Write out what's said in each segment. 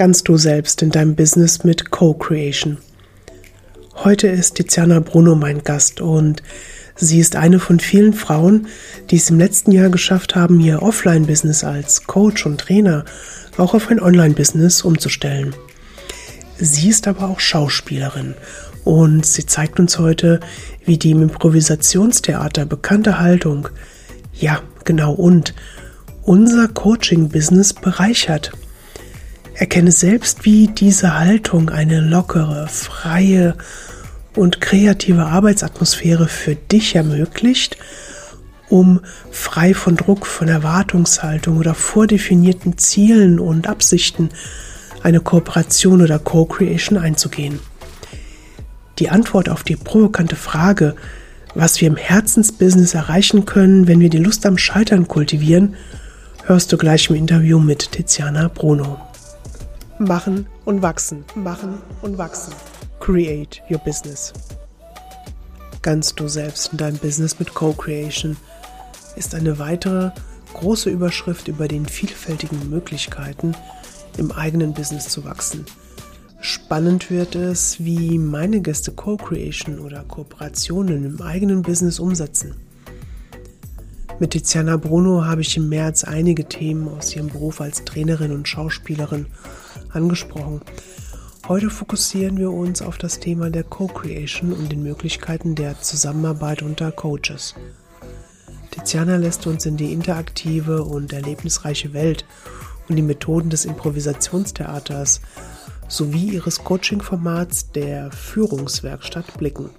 ganz du selbst in deinem Business mit Co-Creation. Heute ist Tiziana Bruno mein Gast und sie ist eine von vielen Frauen, die es im letzten Jahr geschafft haben, ihr Offline-Business als Coach und Trainer auch auf ein Online-Business umzustellen. Sie ist aber auch Schauspielerin und sie zeigt uns heute, wie die im Improvisationstheater bekannte Haltung, ja, genau und, unser Coaching-Business bereichert. Erkenne selbst, wie diese Haltung eine lockere, freie und kreative Arbeitsatmosphäre für dich ermöglicht, um frei von Druck, von Erwartungshaltung oder vordefinierten Zielen und Absichten eine Kooperation oder Co-Creation einzugehen. Die Antwort auf die provokante Frage, was wir im Herzensbusiness erreichen können, wenn wir die Lust am Scheitern kultivieren, hörst du gleich im Interview mit Tiziana Bruno. Machen und wachsen, machen und wachsen. Create your business. Ganz du selbst in deinem Business mit Co-Creation ist eine weitere große Überschrift über den vielfältigen Möglichkeiten, im eigenen Business zu wachsen. Spannend wird es, wie meine Gäste Co-Creation oder Kooperationen im eigenen Business umsetzen. Mit Tiziana Bruno habe ich im März einige Themen aus ihrem Beruf als Trainerin und Schauspielerin angesprochen. Heute fokussieren wir uns auf das Thema der Co-Creation und den Möglichkeiten der Zusammenarbeit unter Coaches. Tiziana lässt uns in die interaktive und erlebnisreiche Welt und die Methoden des Improvisationstheaters sowie ihres Coaching-Formats der Führungswerkstatt blicken.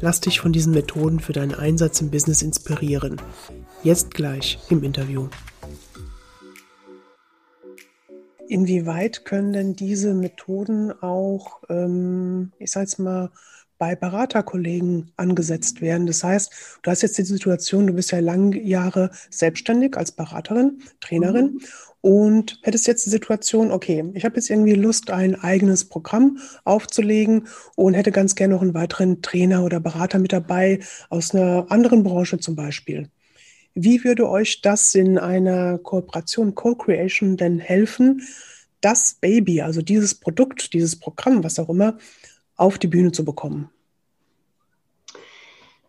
Lass dich von diesen Methoden für deinen Einsatz im Business inspirieren. Jetzt gleich im Interview. Inwieweit können denn diese Methoden auch, ähm, ich sage jetzt mal, bei Beraterkollegen angesetzt werden. Das heißt, du hast jetzt die Situation, du bist ja lange Jahre selbstständig als Beraterin, Trainerin mhm und hättest jetzt die Situation, okay, ich habe jetzt irgendwie Lust, ein eigenes Programm aufzulegen und hätte ganz gerne noch einen weiteren Trainer oder Berater mit dabei aus einer anderen Branche zum Beispiel. Wie würde euch das in einer Kooperation, Co-Creation denn helfen, das Baby, also dieses Produkt, dieses Programm, was auch immer, auf die Bühne zu bekommen?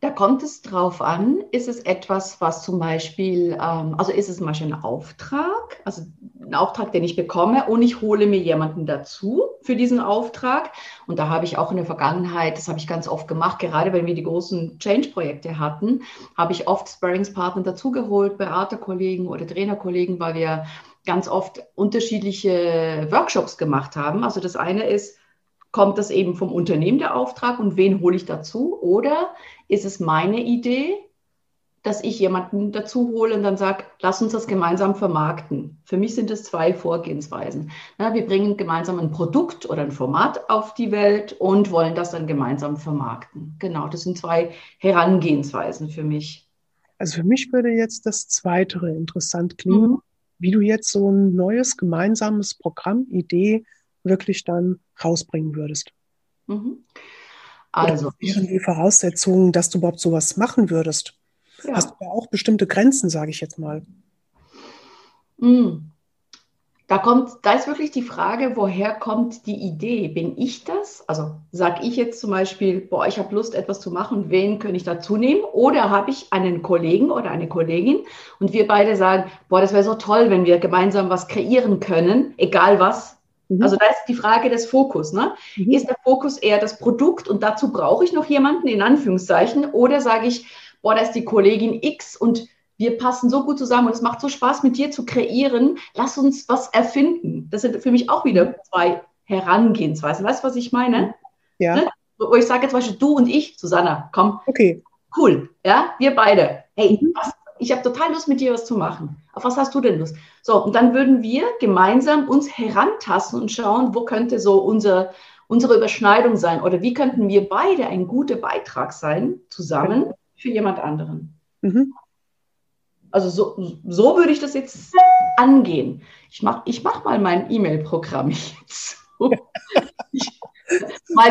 Da kommt es drauf an, ist es etwas, was zum Beispiel, ähm, also ist es zum Beispiel ein Auftrag, also ein Auftrag, den ich bekomme und ich hole mir jemanden dazu für diesen Auftrag. Und da habe ich auch in der Vergangenheit, das habe ich ganz oft gemacht, gerade wenn wir die großen Change-Projekte hatten, habe ich oft Sparringspartner dazugeholt, Beraterkollegen oder Trainerkollegen, weil wir ganz oft unterschiedliche Workshops gemacht haben. Also das eine ist, kommt das eben vom Unternehmen der Auftrag und wen hole ich dazu? Oder ist es meine Idee, dass ich jemanden dazu hole und dann sage, lass uns das gemeinsam vermarkten. Für mich sind es zwei Vorgehensweisen. Na, wir bringen gemeinsam ein Produkt oder ein Format auf die Welt und wollen das dann gemeinsam vermarkten. Genau, das sind zwei Herangehensweisen für mich. Also für mich würde jetzt das Zweite interessant klingen, mhm. wie du jetzt so ein neues gemeinsames Programm, Idee wirklich dann rausbringen würdest. Mhm. Also. Oder wären die Voraussetzungen, dass du überhaupt sowas machen würdest? Ja. Hast du da auch bestimmte Grenzen, sage ich jetzt mal? Mhm. Da kommt, da ist wirklich die Frage, woher kommt die Idee? Bin ich das? Also sage ich jetzt zum Beispiel, boah, ich habe Lust, etwas zu machen, wen könnte ich dazu nehmen? Oder habe ich einen Kollegen oder eine Kollegin und wir beide sagen, boah, das wäre so toll, wenn wir gemeinsam was kreieren können, egal was, Mhm. Also da ist die Frage des Fokus. Ne? Mhm. Ist der Fokus eher das Produkt und dazu brauche ich noch jemanden in Anführungszeichen? Oder sage ich, boah, da ist die Kollegin X und wir passen so gut zusammen und es macht so Spaß mit dir zu kreieren. Lass uns was erfinden. Das sind für mich auch wieder zwei Herangehensweisen. Weißt du, was ich meine? Ja. Ne? Wo ich sage jetzt zum Beispiel du und ich, Susanna, komm. Okay. Cool. Ja, wir beide. Hey, mhm. was ich habe total Lust, mit dir was zu machen. Auf was hast du denn Lust? So, und dann würden wir gemeinsam uns herantasten und schauen, wo könnte so unser, unsere Überschneidung sein oder wie könnten wir beide ein guter Beitrag sein, zusammen für jemand anderen. Mhm. Also so, so würde ich das jetzt angehen. Ich mache ich mach mal mein E-Mail-Programm jetzt. mal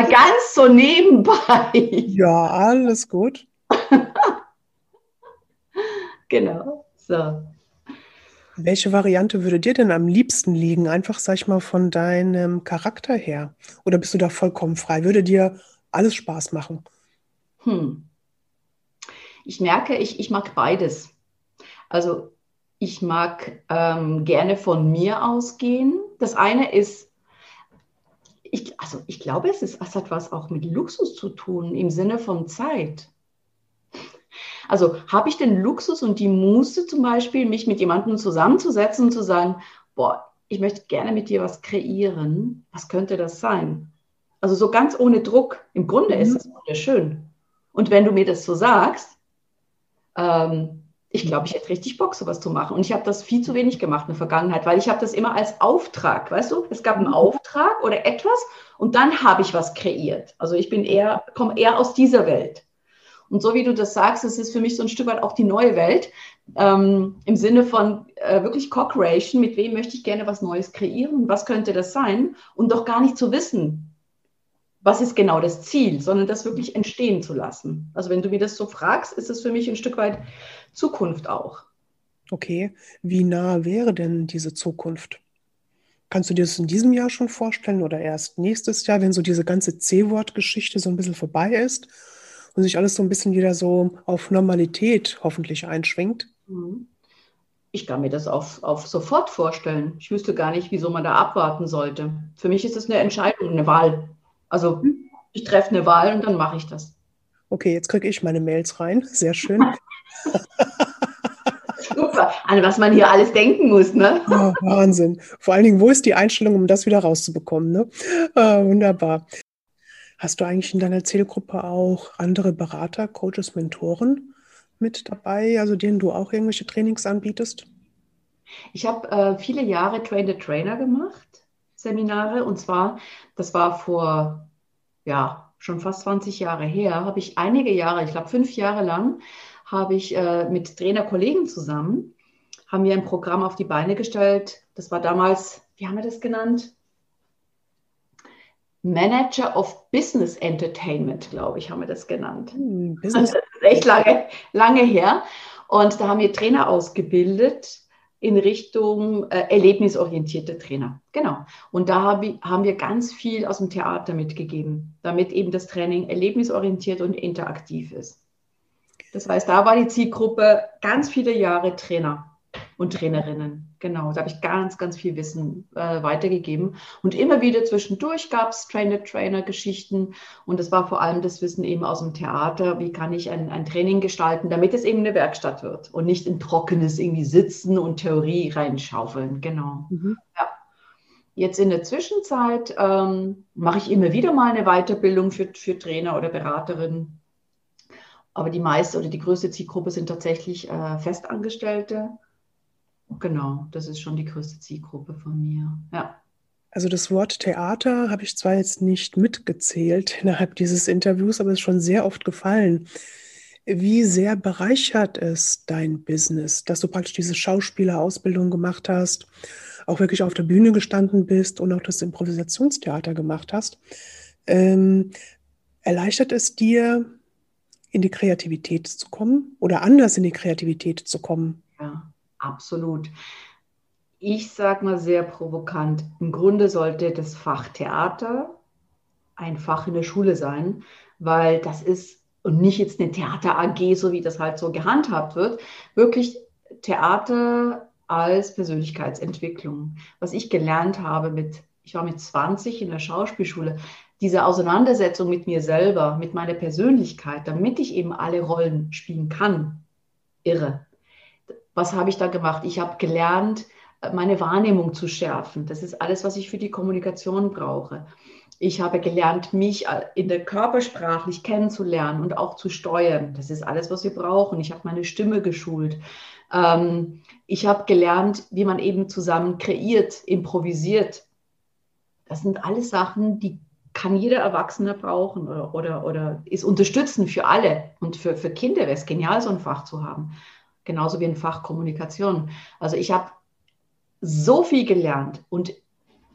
ganz so nebenbei. Ja, alles gut. Genau. So. Welche Variante würde dir denn am liebsten liegen? Einfach, sag ich mal, von deinem Charakter her. Oder bist du da vollkommen frei? Würde dir alles Spaß machen? Hm. Ich merke, ich, ich mag beides. Also ich mag ähm, gerne von mir ausgehen. Das eine ist, ich, also ich glaube, es, ist, es hat was auch mit Luxus zu tun im Sinne von Zeit. Also habe ich den Luxus und die Muße zum Beispiel, mich mit jemandem zusammenzusetzen und zu sagen, boah, ich möchte gerne mit dir was kreieren. Was könnte das sein? Also so ganz ohne Druck. Im Grunde mhm. ist es wunderschön. Und wenn du mir das so sagst, ähm, ich glaube, ich hätte richtig Bock, sowas zu machen. Und ich habe das viel zu wenig gemacht in der Vergangenheit, weil ich habe das immer als Auftrag, weißt du? Es gab einen mhm. Auftrag oder etwas und dann habe ich was kreiert. Also ich bin eher, komme eher aus dieser Welt. Und so wie du das sagst, es ist für mich so ein Stück weit auch die neue Welt ähm, im Sinne von äh, wirklich Co-Creation. Mit wem möchte ich gerne was Neues kreieren? Was könnte das sein? Und doch gar nicht zu wissen, was ist genau das Ziel, sondern das wirklich entstehen zu lassen. Also wenn du mir das so fragst, ist es für mich ein Stück weit Zukunft auch. Okay, wie nah wäre denn diese Zukunft? Kannst du dir das in diesem Jahr schon vorstellen oder erst nächstes Jahr, wenn so diese ganze C-Wort-Geschichte so ein bisschen vorbei ist und sich alles so ein bisschen wieder so auf Normalität hoffentlich einschwingt? Mhm. Ich kann mir das auf, auf sofort vorstellen. Ich wüsste gar nicht, wieso man da abwarten sollte. Für mich ist es eine Entscheidung, eine Wahl. Also ich treffe eine Wahl und dann mache ich das. Okay, jetzt kriege ich meine Mails rein. Sehr schön. Super, an was man hier alles denken muss, ne? Oh, Wahnsinn. Vor allen Dingen, wo ist die Einstellung, um das wieder rauszubekommen, ne? Oh, wunderbar. Hast du eigentlich in deiner Zielgruppe auch andere Berater, Coaches, Mentoren mit dabei, also denen du auch irgendwelche Trainings anbietest? Ich habe äh, viele Jahre Train the Trainer gemacht Seminare. Und zwar, das war vor, ja, schon fast 20 Jahre her, habe ich einige Jahre, ich glaube fünf Jahre lang, habe ich äh, mit Trainerkollegen zusammen, haben wir ein Programm auf die Beine gestellt. Das war damals, wie haben wir das genannt? Manager of Business Entertainment, glaube ich, haben wir das genannt. Hm. Das ist echt lange, lange her. Und da haben wir Trainer ausgebildet, in Richtung äh, erlebnisorientierte Trainer. Genau. Und da hab ich, haben wir ganz viel aus dem Theater mitgegeben, damit eben das Training erlebnisorientiert und interaktiv ist. Das heißt, da war die Zielgruppe ganz viele Jahre Trainer und Trainerinnen. Genau, da habe ich ganz, ganz viel Wissen äh, weitergegeben. Und immer wieder zwischendurch gab es Trainer-Trainer-Geschichten. Und das war vor allem das Wissen eben aus dem Theater. Wie kann ich ein, ein Training gestalten, damit es eben eine Werkstatt wird und nicht in trockenes irgendwie Sitzen und Theorie reinschaufeln. Genau. Mhm. Ja. Jetzt in der Zwischenzeit ähm, mache ich immer wieder mal eine Weiterbildung für, für Trainer oder Beraterinnen. Aber die meiste oder die größte Zielgruppe sind tatsächlich äh, Festangestellte Genau, das ist schon die größte Zielgruppe von mir. Ja. Also das Wort Theater habe ich zwar jetzt nicht mitgezählt innerhalb dieses Interviews, aber es ist schon sehr oft gefallen. Wie sehr bereichert es dein Business, dass du praktisch diese Schauspielerausbildung gemacht hast, auch wirklich auf der Bühne gestanden bist und auch das Improvisationstheater gemacht hast? Ähm, erleichtert es dir, in die Kreativität zu kommen oder anders in die Kreativität zu kommen? Ja, Absolut. Ich sage mal sehr provokant, im Grunde sollte das Fach Theater ein Fach in der Schule sein, weil das ist, und nicht jetzt eine Theater AG, so wie das halt so gehandhabt wird, wirklich Theater als Persönlichkeitsentwicklung. Was ich gelernt habe mit, ich war mit 20 in der Schauspielschule, diese Auseinandersetzung mit mir selber, mit meiner Persönlichkeit, damit ich eben alle Rollen spielen kann. Irre was habe ich da gemacht? Ich habe gelernt, meine Wahrnehmung zu schärfen. Das ist alles, was ich für die Kommunikation brauche. Ich habe gelernt, mich in der körpersprachlich kennenzulernen und auch zu steuern. Das ist alles, was wir brauchen. Ich habe meine Stimme geschult. Ähm, ich habe gelernt, wie man eben zusammen kreiert, improvisiert. Das sind alles Sachen, die kann jeder Erwachsene brauchen oder, oder, oder ist unterstützend für alle. Und für, für Kinder wäre es genial, so ein Fach zu haben genauso wie ein Fach Kommunikation. Also ich habe so viel gelernt und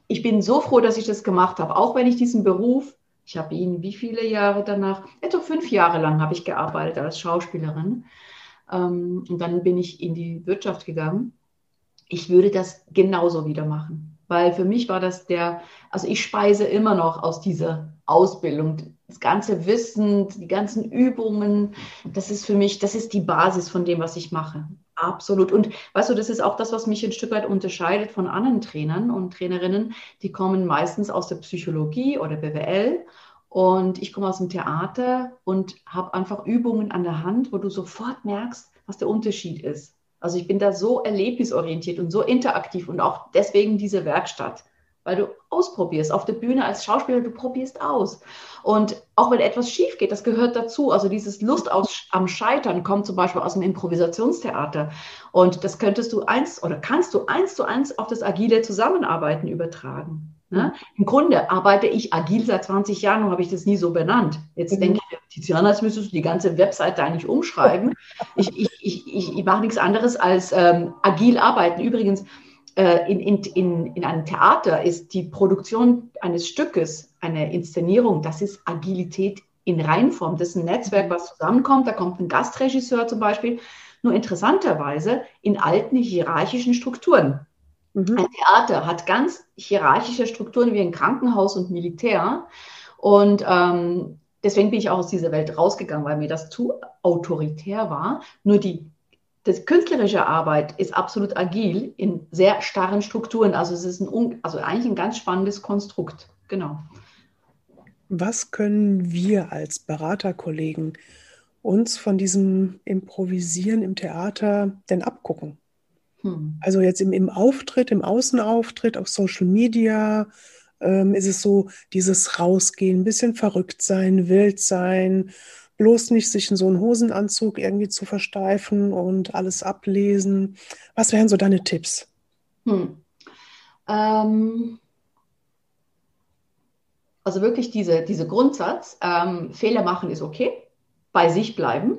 ich bin so froh, dass ich das gemacht habe, auch wenn ich diesen Beruf, ich habe ihn wie viele Jahre danach, etwa fünf Jahre lang habe ich gearbeitet als Schauspielerin. Ähm, und dann bin ich in die Wirtschaft gegangen. ich würde das genauso wieder machen. Weil für mich war das der, also ich speise immer noch aus dieser Ausbildung. Das ganze Wissen, die ganzen Übungen, das ist für mich, das ist die Basis von dem, was ich mache. Absolut. Und weißt du, das ist auch das, was mich ein Stück weit unterscheidet von anderen Trainern und Trainerinnen. Die kommen meistens aus der Psychologie oder BWL. Und ich komme aus dem Theater und habe einfach Übungen an der Hand, wo du sofort merkst, was der Unterschied ist. Also ich bin da so erlebnisorientiert und so interaktiv und auch deswegen diese Werkstatt, weil du ausprobierst. Auf der Bühne als Schauspieler, du probierst aus. Und auch wenn etwas schief geht, das gehört dazu. Also dieses Lust aus, am Scheitern kommt zum Beispiel aus dem Improvisationstheater. Und das könntest du eins oder kannst du eins zu eins auf das agile Zusammenarbeiten übertragen. Ne? Im Grunde arbeite ich agil seit 20 Jahren und habe ich das nie so benannt. Jetzt mhm. denke ich, Tiziana, jetzt müsstest du die ganze Webseite eigentlich umschreiben. ich, ich, ich, ich, mache nichts anderes als ähm, agil arbeiten. Übrigens, in, in, in, in einem Theater ist die Produktion eines Stückes, eine Inszenierung, das ist Agilität in Reinform. Das ist ein Netzwerk, mhm. was zusammenkommt. Da kommt ein Gastregisseur zum Beispiel. Nur interessanterweise in alten hierarchischen Strukturen. Mhm. Ein Theater hat ganz hierarchische Strukturen wie ein Krankenhaus und Militär. Und ähm, deswegen bin ich auch aus dieser Welt rausgegangen, weil mir das zu autoritär war. Nur die das künstlerische Arbeit ist absolut agil in sehr starren Strukturen. Also es ist ein, also eigentlich ein ganz spannendes Konstrukt. Genau. Was können wir als Beraterkollegen uns von diesem Improvisieren im Theater denn abgucken? Hm. Also jetzt im, im Auftritt, im Außenauftritt, auf Social Media, ähm, ist es so, dieses Rausgehen, ein bisschen verrückt sein, wild sein, bloß nicht sich in so einen Hosenanzug irgendwie zu versteifen und alles ablesen. Was wären so deine Tipps? Hm. Ähm, also wirklich diese, diese Grundsatz, ähm, Fehler machen ist okay, bei sich bleiben.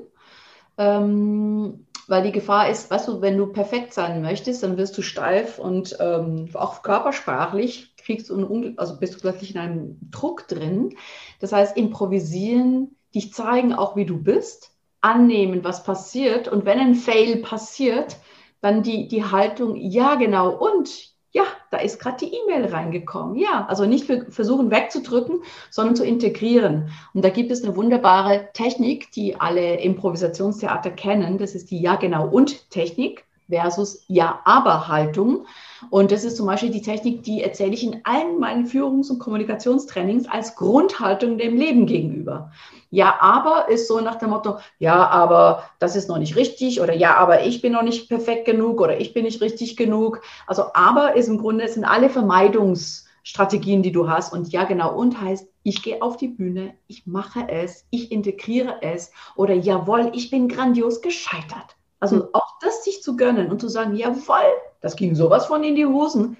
Ähm, weil die Gefahr ist, weißt du, wenn du perfekt sein möchtest, dann wirst du steif und ähm, auch körpersprachlich kriegst du, also bist du plötzlich in einem Druck drin. Das heißt, improvisieren, dich zeigen auch, wie du bist, annehmen, was passiert und wenn ein Fail passiert, dann die, die Haltung, ja genau, und ja, da ist gerade die E-Mail reingekommen. Ja, also nicht versuchen wegzudrücken, sondern zu integrieren. Und da gibt es eine wunderbare Technik, die alle Improvisationstheater kennen. Das ist die Ja, genau und Technik versus Ja-Aber-Haltung. Und das ist zum Beispiel die Technik, die erzähle ich in allen meinen Führungs- und Kommunikationstrainings als Grundhaltung dem Leben gegenüber. Ja, aber ist so nach dem Motto, ja, aber das ist noch nicht richtig oder ja, aber ich bin noch nicht perfekt genug oder ich bin nicht richtig genug. Also aber ist im Grunde, es sind alle Vermeidungsstrategien, die du hast. Und ja, genau, und heißt, ich gehe auf die Bühne, ich mache es, ich integriere es oder jawohl, ich bin grandios gescheitert. Also hm. auch das sich zu gönnen und zu sagen, jawohl, das ging sowas von in die Hosen,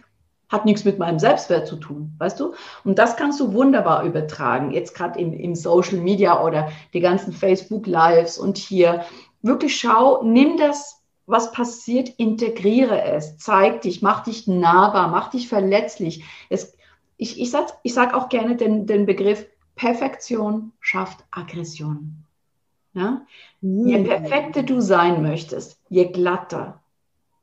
hat nichts mit meinem Selbstwert zu tun, weißt du? Und das kannst du wunderbar übertragen, jetzt gerade im, im Social Media oder die ganzen Facebook Lives und hier. Wirklich schau, nimm das, was passiert, integriere es, zeig dich, mach dich nahbar, mach dich verletzlich. Es, ich ich sage ich sag auch gerne den, den Begriff Perfektion schafft Aggression. Ja? Je mm. perfekter du sein möchtest, je glatter,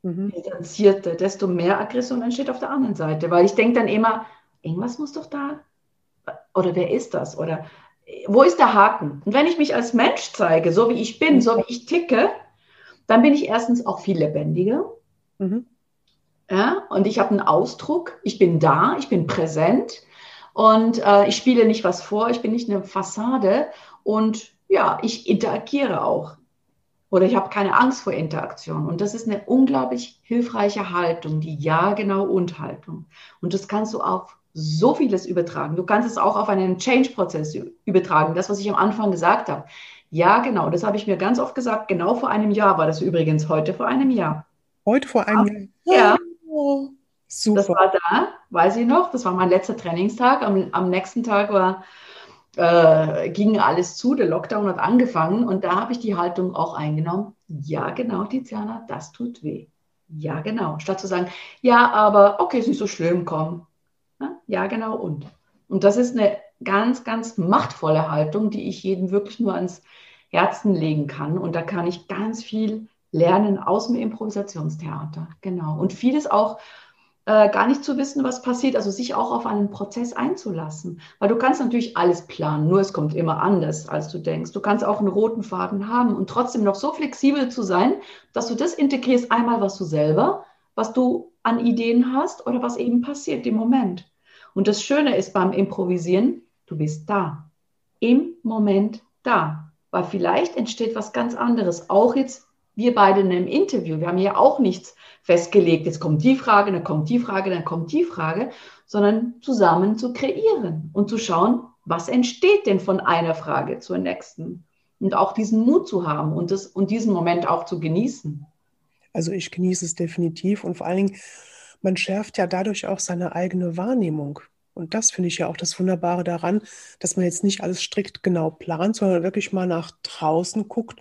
mhm. distanzierter, desto mehr Aggression entsteht auf der anderen Seite. Weil ich denke dann immer, irgendwas muss doch da, oder wer ist das? Oder wo ist der Haken? Und wenn ich mich als Mensch zeige, so wie ich bin, so wie ich ticke, dann bin ich erstens auch viel lebendiger. Mhm. Ja, und ich habe einen Ausdruck, ich bin da, ich bin präsent und äh, ich spiele nicht was vor, ich bin nicht eine Fassade und ja, ich interagiere auch. Oder ich habe keine Angst vor Interaktion. Und das ist eine unglaublich hilfreiche Haltung, die Ja, genau und Haltung. Und das kannst du auf so vieles übertragen. Du kannst es auch auf einen Change-Prozess übertragen. Das, was ich am Anfang gesagt habe. Ja, genau. Das habe ich mir ganz oft gesagt. Genau vor einem Jahr war das übrigens heute vor einem Jahr. Heute vor einem Jahr? Ja. Oh, super. Das war da, weiß ich noch. Das war mein letzter Trainingstag. Am, am nächsten Tag war äh, ging alles zu, der Lockdown hat angefangen und da habe ich die Haltung auch eingenommen. Ja, genau, Tiziana, das tut weh. Ja, genau. Statt zu sagen, ja, aber okay, ist nicht so schlimm, komm. Ja, genau und. Und das ist eine ganz, ganz machtvolle Haltung, die ich jedem wirklich nur ans Herzen legen kann. Und da kann ich ganz viel lernen aus dem Improvisationstheater. Genau. Und vieles auch äh, gar nicht zu wissen, was passiert, also sich auch auf einen Prozess einzulassen. Weil du kannst natürlich alles planen, nur es kommt immer anders, als du denkst. Du kannst auch einen roten Faden haben und trotzdem noch so flexibel zu sein, dass du das integrierst, einmal was du selber, was du an Ideen hast oder was eben passiert im Moment. Und das Schöne ist beim Improvisieren, du bist da, im Moment da. Weil vielleicht entsteht was ganz anderes. Auch jetzt wir beide in einem Interview. Wir haben ja auch nichts festgelegt, jetzt kommt die Frage, dann kommt die Frage, dann kommt die Frage, sondern zusammen zu kreieren und zu schauen, was entsteht denn von einer Frage zur nächsten. Und auch diesen Mut zu haben und, das, und diesen Moment auch zu genießen. Also ich genieße es definitiv und vor allen Dingen, man schärft ja dadurch auch seine eigene Wahrnehmung. Und das finde ich ja auch das Wunderbare daran, dass man jetzt nicht alles strikt genau plant, sondern wirklich mal nach draußen guckt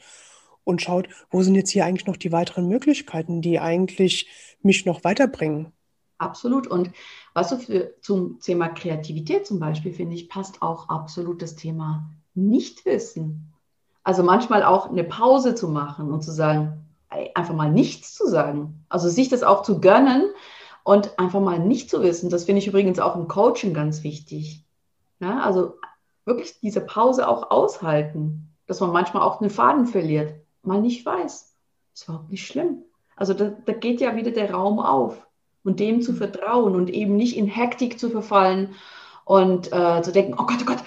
und schaut, wo sind jetzt hier eigentlich noch die weiteren Möglichkeiten, die eigentlich mich noch weiterbringen. Absolut. Und was du für, zum Thema Kreativität zum Beispiel, finde ich, passt auch absolut das Thema Nichtwissen. Also manchmal auch eine Pause zu machen und zu sagen, einfach mal nichts zu sagen. Also sich das auch zu gönnen und einfach mal nicht zu wissen. Das finde ich übrigens auch im Coaching ganz wichtig. Ja, also wirklich diese Pause auch aushalten, dass man manchmal auch einen Faden verliert mal nicht weiß. Ist überhaupt nicht schlimm. Also da, da geht ja wieder der Raum auf und dem zu vertrauen und eben nicht in Hektik zu verfallen und äh, zu denken, oh Gott, oh Gott,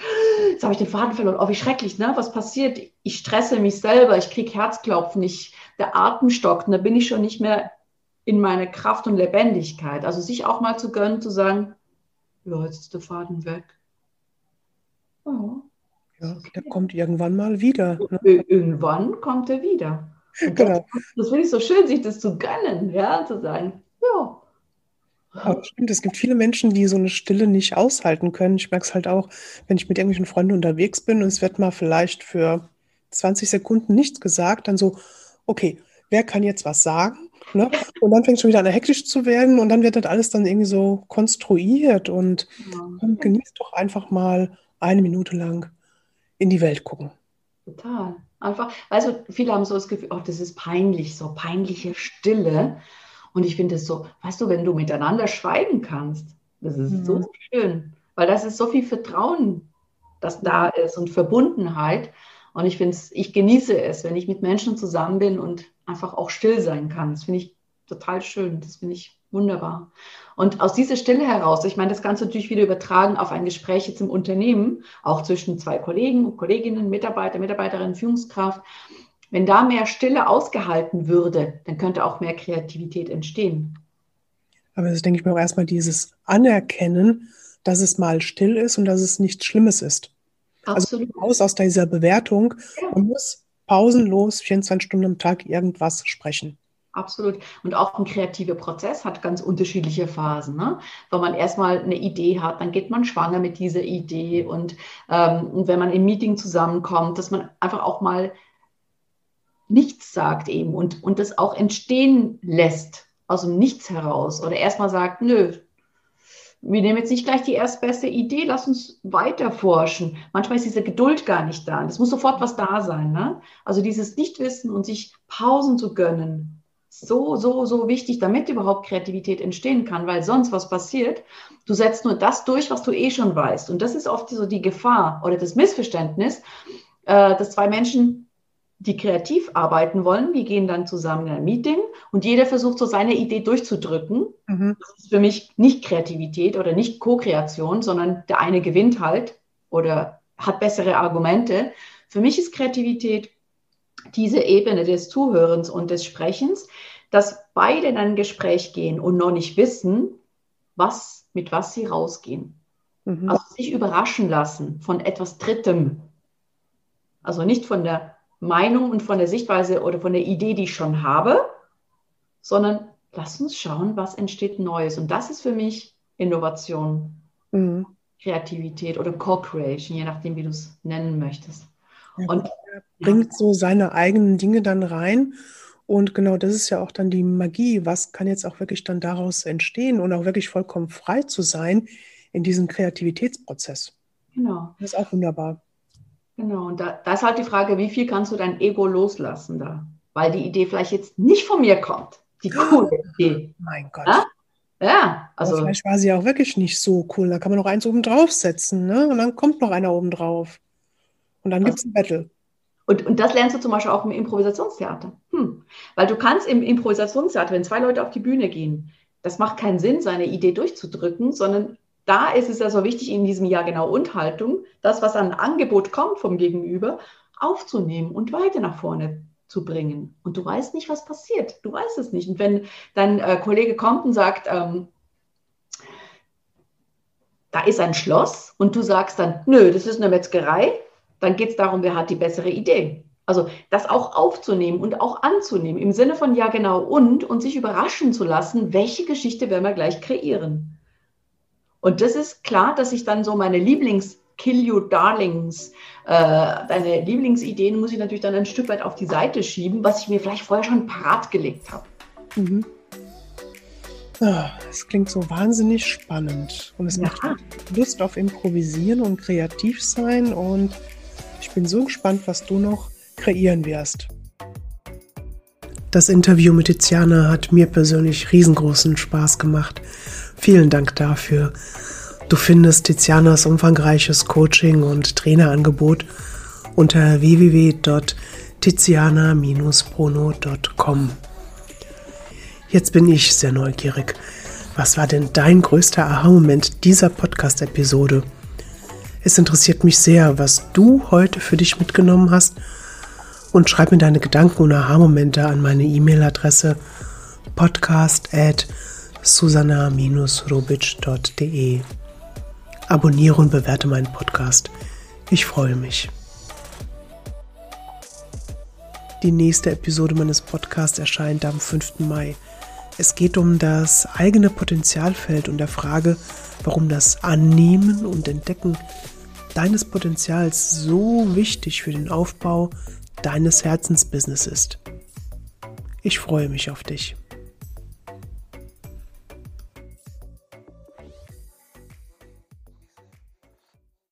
jetzt habe ich den Faden verloren, oh wie schrecklich, ne? was passiert? Ich stresse mich selber, ich kriege Herzklopfen, ich, der Atem stockt und da bin ich schon nicht mehr in meiner Kraft und Lebendigkeit. Also sich auch mal zu gönnen, zu sagen, ja, jetzt ist der Faden weg. Oh, ja, der kommt irgendwann mal wieder. Ne? Irgendwann kommt er wieder. genau. Das, das finde ich so schön, sich das zu gönnen, ja, zu sagen, ja. Aber stimmt, es gibt viele Menschen, die so eine Stille nicht aushalten können. Ich merke es halt auch, wenn ich mit irgendwelchen Freunden unterwegs bin und es wird mal vielleicht für 20 Sekunden nichts gesagt, dann so, okay, wer kann jetzt was sagen? Ne? Und dann fängt es schon wieder an, hektisch zu werden und dann wird das alles dann irgendwie so konstruiert und ja. genießt doch einfach mal eine Minute lang in die Welt gucken. Total. Einfach, also viele haben so das Gefühl, oh, das ist peinlich, so peinliche Stille. Und ich finde es so, weißt du, wenn du miteinander schweigen kannst, das ist mhm. so schön, weil das ist so viel Vertrauen, das da ist und Verbundenheit. Und ich finde es, ich genieße es, wenn ich mit Menschen zusammen bin und einfach auch still sein kann. Das finde ich total schön. Das finde ich wunderbar. Und aus dieser Stille heraus, ich meine, das Ganze natürlich wieder übertragen auf ein Gespräch jetzt im Unternehmen, auch zwischen zwei Kollegen, Kolleginnen, Mitarbeiter, Mitarbeiterinnen, Führungskraft. Wenn da mehr Stille ausgehalten würde, dann könnte auch mehr Kreativität entstehen. Aber das denke ich mir auch erstmal dieses Anerkennen, dass es mal still ist und dass es nichts Schlimmes ist. Also Absolut. Also raus aus dieser Bewertung. Ja. Man muss pausenlos 24 Stunden am Tag irgendwas sprechen. Absolut. Und auch ein kreativer Prozess hat ganz unterschiedliche Phasen. Ne? Wenn man erstmal eine Idee hat, dann geht man schwanger mit dieser Idee. Und, ähm, wenn man im Meeting zusammenkommt, dass man einfach auch mal nichts sagt eben und, und das auch entstehen lässt aus dem Nichts heraus. Oder erstmal sagt, nö, wir nehmen jetzt nicht gleich die erstbeste Idee, lass uns weiter forschen. Manchmal ist diese Geduld gar nicht da. Es muss sofort was da sein. Ne? Also dieses Nichtwissen und sich Pausen zu gönnen, so, so, so wichtig, damit überhaupt Kreativität entstehen kann, weil sonst was passiert, du setzt nur das durch, was du eh schon weißt. Und das ist oft so die Gefahr oder das Missverständnis, äh, dass zwei Menschen, die kreativ arbeiten wollen, die gehen dann zusammen in ein Meeting und jeder versucht so seine Idee durchzudrücken. Mhm. Das ist für mich nicht Kreativität oder nicht Co-Kreation, sondern der eine gewinnt halt oder hat bessere Argumente. Für mich ist Kreativität diese Ebene des Zuhörens und des Sprechens, dass beide in ein Gespräch gehen und noch nicht wissen, was, mit was sie rausgehen. Mhm. Also sich überraschen lassen von etwas Drittem. Also nicht von der Meinung und von der Sichtweise oder von der Idee, die ich schon habe, sondern lass uns schauen, was entsteht Neues. Und das ist für mich Innovation, mhm. Kreativität oder Co-Creation, je nachdem, wie du es nennen möchtest. Und er bringt so seine eigenen Dinge dann rein. Und genau das ist ja auch dann die Magie. Was kann jetzt auch wirklich dann daraus entstehen und auch wirklich vollkommen frei zu sein in diesem Kreativitätsprozess? Genau. Das ist auch wunderbar. Genau. Und da, da ist halt die Frage, wie viel kannst du dein Ego loslassen da? weil die Idee vielleicht jetzt nicht von mir kommt. Die coole Idee. Mein Gott. Ja? Ja, Also also vielleicht war sie auch wirklich nicht so cool. Da kann man noch eins oben draufsetzen, ne? Und dann kommt noch einer oben drauf. Und dann gibt es ein Battle. Und, und das lernst du zum Beispiel auch im Improvisationstheater. Hm. Weil du kannst im Improvisationstheater, wenn zwei Leute auf die Bühne gehen, das macht keinen Sinn, seine Idee durchzudrücken, sondern da ist es ja so wichtig in diesem Jahr genau und Haltung, das, was an Angebot kommt vom Gegenüber, aufzunehmen und weiter nach vorne zu bringen. Und du weißt nicht, was passiert. Du weißt es nicht. Und wenn dein äh, Kollege kommt und sagt, ähm, da ist ein Schloss und du sagst dann, nö, das ist eine Metzgerei, dann geht es darum, wer hat die bessere Idee. Also das auch aufzunehmen und auch anzunehmen, im Sinne von ja genau und und sich überraschen zu lassen, welche Geschichte werden wir gleich kreieren. Und das ist klar, dass ich dann so meine Lieblings- Kill You Darlings, äh, deine Lieblingsideen muss ich natürlich dann ein Stück weit auf die Seite schieben, was ich mir vielleicht vorher schon parat gelegt habe. Mhm. Ah, Es klingt so wahnsinnig spannend und es Ja. macht Lust auf Improvisieren und kreativ sein und ich bin so gespannt, was du noch kreieren wirst. Das Interview mit Tiziana hat mir persönlich riesengroßen Spaß gemacht. Vielen Dank dafür. Du findest Tizianas umfangreiches Coaching und Trainerangebot unter www.tiziana-bruno.com. Jetzt bin ich sehr neugierig. Was war denn dein größter Aha-Moment dieser Podcast-Episode? Es interessiert mich sehr, was du heute für dich mitgenommen hast und schreib mir deine Gedanken und Aha-Momente an meine E-Mail-Adresse podcast at susanna-rubic.de. Abonniere und bewerte meinen Podcast. Ich freue mich. Die nächste Episode meines Podcasts erscheint am 5. Mai. Es geht um das eigene Potenzialfeld und der Frage, warum das Annehmen und Entdecken deines Potenzials so wichtig für den Aufbau deines Herzensbusiness ist. Ich freue mich auf dich.